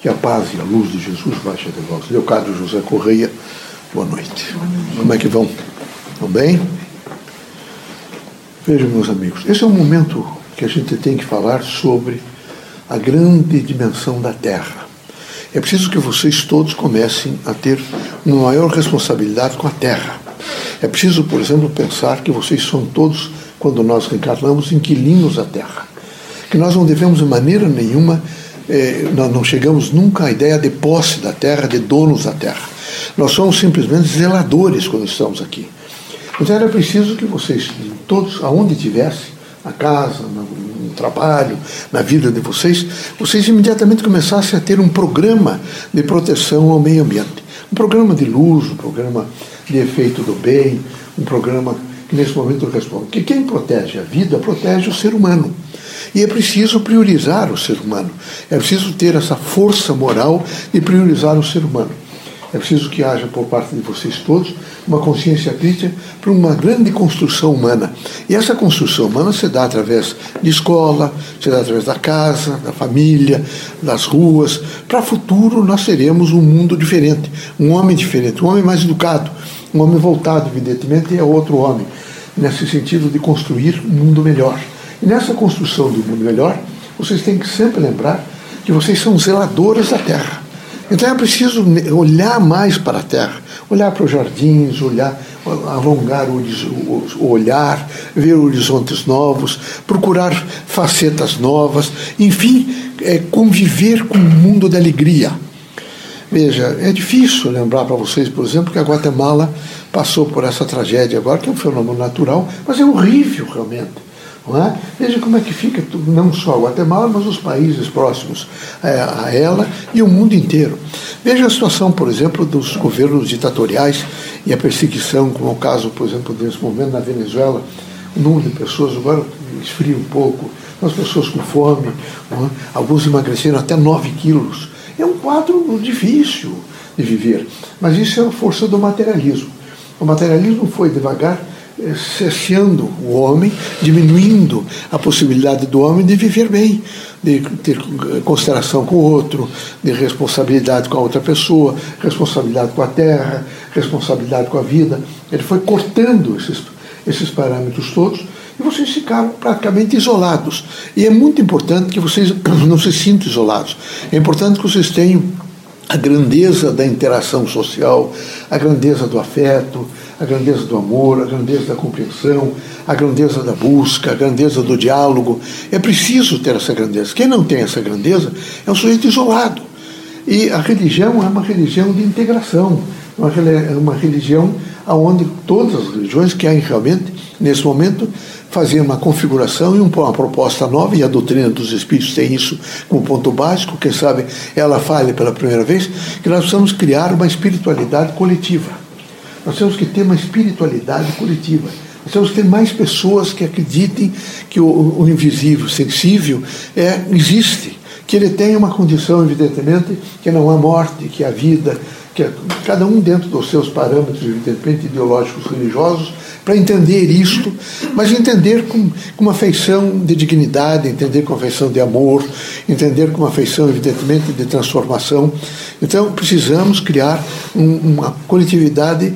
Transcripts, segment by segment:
Que a paz e a luz de Jesus baixe até vós. Leocádio José Correia, boa noite. boa noite. Como é que vão? Estão bem? Vejam, meus amigos, esse é um momento que a gente tem que falar sobre a grande dimensão da Terra. É preciso que vocês todos comecem a ter uma maior responsabilidade com a Terra. É preciso, por exemplo, pensar que vocês são todos, quando nós reencarnamos, inquilinos da Terra. Que nós não devemos, de maneira nenhuma, eh, nós não chegamos nunca à ideia de posse da terra, de donos da terra. Nós somos simplesmente zeladores quando estamos aqui. Então era preciso que vocês, todos, aonde estivessem, na casa, no, no, trabalho, na vida de vocês, vocês imediatamente começassem a ter um programa de proteção ao meio ambiente. Um programa de luz, um programa de efeito do bem, um programa que nesse momento responde. Que quem protege a vida protege o ser humano. E é preciso priorizar o ser humano. É preciso ter essa força moral de priorizar o ser humano. É preciso que haja por parte de vocês todos uma consciência crítica para uma grande construção humana. E essa construção humana se dá através de escola, se dá através da casa, da família, das ruas. Para o futuro nós teremos um mundo diferente, um homem diferente, um homem mais educado, um homem voltado, evidentemente, a outro homem, nesse sentido de construir um mundo melhor. E nessa construção do mundo melhor, vocês têm que sempre lembrar que vocês são zeladoras da terra. Então é preciso olhar mais para a terra, olhar para os jardins, olhar, alongar o olhar, ver horizontes novos, procurar facetas novas, enfim, é, conviver com um mundo de alegria. Veja, é difícil lembrar para vocês, por exemplo, que a Guatemala passou por essa tragédia agora, que é um fenômeno natural, mas é horrível realmente. É? Veja como é que fica não só a Guatemala, mas os países próximos é, a ela e o mundo inteiro. Veja a situação, por exemplo, dos governos ditatoriais e a perseguição, como é o caso, por exemplo, nesse momento na Venezuela, o número de pessoas agora esfria um pouco, as pessoas com fome, é? alguns emagreceram até 9 quilos. É um quadro difícil de viver, mas isso é a força do materialismo. O materialismo foi devagar cesseando o homem, diminuindo a possibilidade do homem de viver bem, de ter consideração com o outro, de responsabilidade com a outra pessoa, responsabilidade com a terra, responsabilidade com a vida. Ele foi cortando esses, esses parâmetros todos e vocês ficaram praticamente isolados. E é muito importante que vocês não se sintam isolados. É importante que vocês tenham a grandeza da interação social, a grandeza do afeto, a grandeza do amor, a grandeza da compreensão, a grandeza da busca, a grandeza do diálogo. É preciso ter essa grandeza. Quem não tem essa grandeza é um sujeito isolado. E a religião é uma religião de integração, uma religião onde todas as religiões querem realmente, nesse momento, fazer uma configuração e uma proposta nova, e a doutrina dos Espíritos tem isso como ponto básico, quem sabe ela fale pela primeira vez, que nós precisamos criar uma espiritualidade coletiva nós temos que ter uma espiritualidade coletiva. Nós temos que ter mais pessoas que acreditem que o, o invisível, sensível, é, existe. Que ele tem uma condição, evidentemente, que não há morte, que há vida, que é, cada um dentro dos seus parâmetros, evidentemente, ideológicos, religiosos, para entender isto, mas entender com, com uma feição de dignidade, entender com uma feição de amor, entender com uma feição, evidentemente, de transformação. Então, precisamos criar um, uma coletividade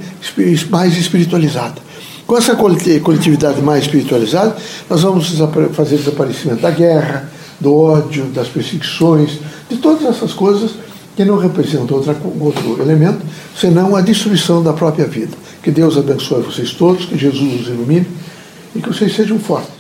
mais espiritualizada. Com essa coletividade mais espiritualizada, nós vamos fazer desaparecimento da guerra, do ódio, das perseguições, de todas essas coisas que não representam outra, outro elemento senão a destruição da própria vida. Que Deus abençoe vocês todos, que Jesus os ilumine e que vocês sejam fortes.